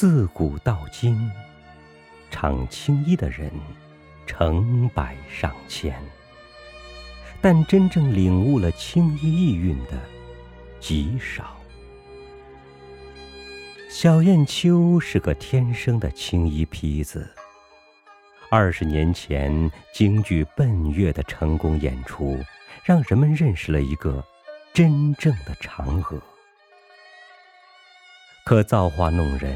自古到今，唱青衣的人成百上千，但真正领悟了青衣意蕴的极少。小燕秋是个天生的青衣坯子。二十年前，京剧《奔月》的成功演出，让人们认识了一个真正的嫦娥。可造化弄人，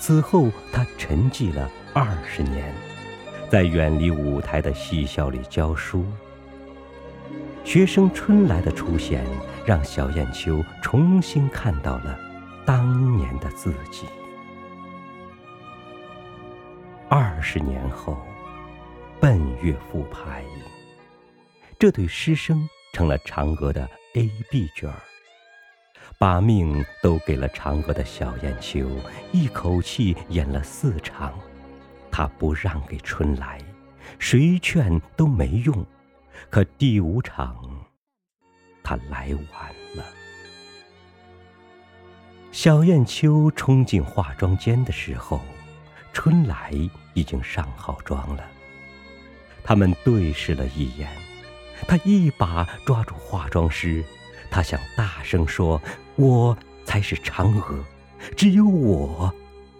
此后他沉寂了二十年，在远离舞台的戏校里教书。学生春来的出现，让小燕秋重新看到了当年的自己。二十年后，奔月复排，这对师生成了嫦娥的 A、B 角儿。把命都给了嫦娥的小燕秋，一口气演了四场，他不让给春来，谁劝都没用。可第五场，他来晚了。小燕秋冲进化妆间的时候，春来已经上好妆了。他们对视了一眼，他一把抓住化妆师。他想大声说：“我才是嫦娥，只有我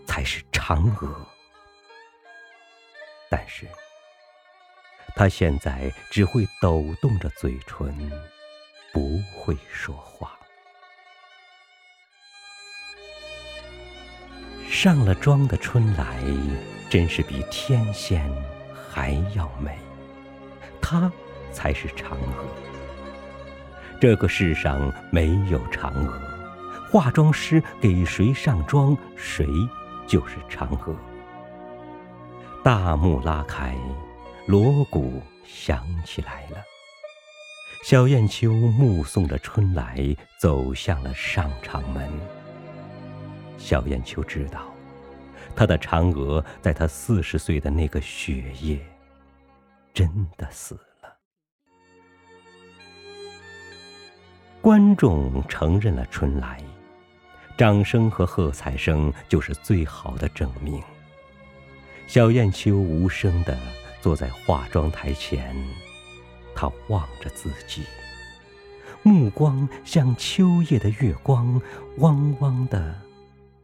才是嫦娥。”但是，他现在只会抖动着嘴唇，不会说话。上了妆的春来，真是比天仙还要美，她才是嫦娥。这个世上没有嫦娥，化妆师给谁上妆，谁就是嫦娥。大幕拉开，锣鼓响起来了。小燕秋目送着春来走向了上场门。小燕秋知道，她的嫦娥在她四十岁的那个雪夜，真的死了。观众承认了春来，掌声和喝彩声就是最好的证明。小燕秋无声地坐在化妆台前，她望着自己，目光像秋夜的月光，汪汪地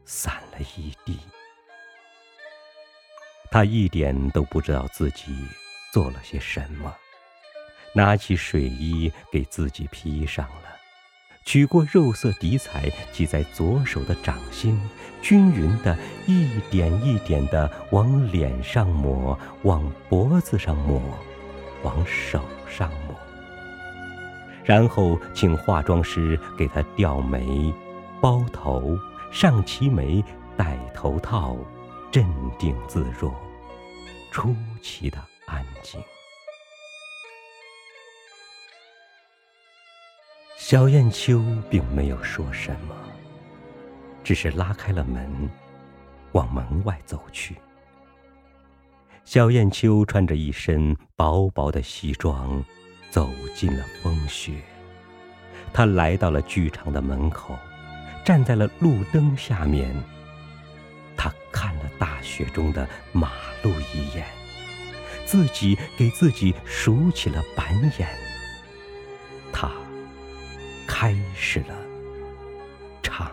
散了一地。她一点都不知道自己做了些什么，拿起睡衣给自己披上了。取过肉色底彩，挤在左手的掌心，均匀的一点一点的往脸上抹，往脖子上抹，往手上抹。然后请化妆师给她吊眉、包头、上齐眉、戴头套，镇定自若，出奇的安静。小燕秋并没有说什么，只是拉开了门，往门外走去。小燕秋穿着一身薄薄的西装，走进了风雪。他来到了剧场的门口，站在了路灯下面。他看了大雪中的马路一眼，自己给自己数起了板眼。开始了唱。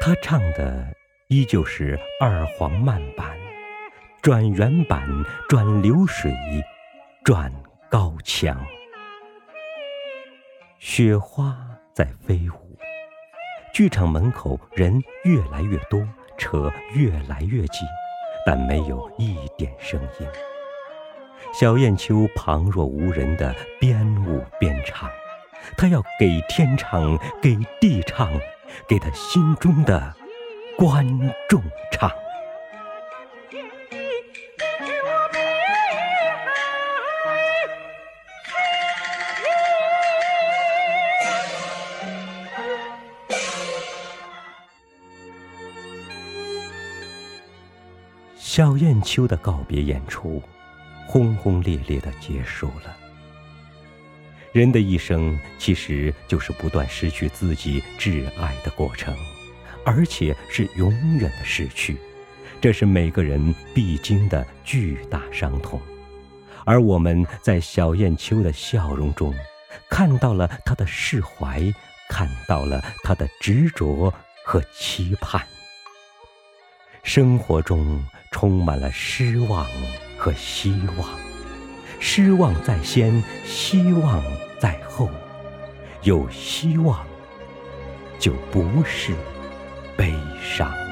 他唱的依旧是二黄慢板，转圆板，转流水，转高腔。雪花在飞舞，剧场门口人越来越多。车越来越近，但没有一点声音。小燕秋旁若无人的边舞边唱，她要给天唱，给地唱，给她心中的观众小燕秋的告别演出，轰轰烈烈的结束了。人的一生其实就是不断失去自己挚爱的过程，而且是永远的失去，这是每个人必经的巨大伤痛。而我们在小燕秋的笑容中，看到了他的释怀，看到了他的执着和期盼。生活中充满了失望和希望，失望在先，希望在后。有希望，就不是悲伤。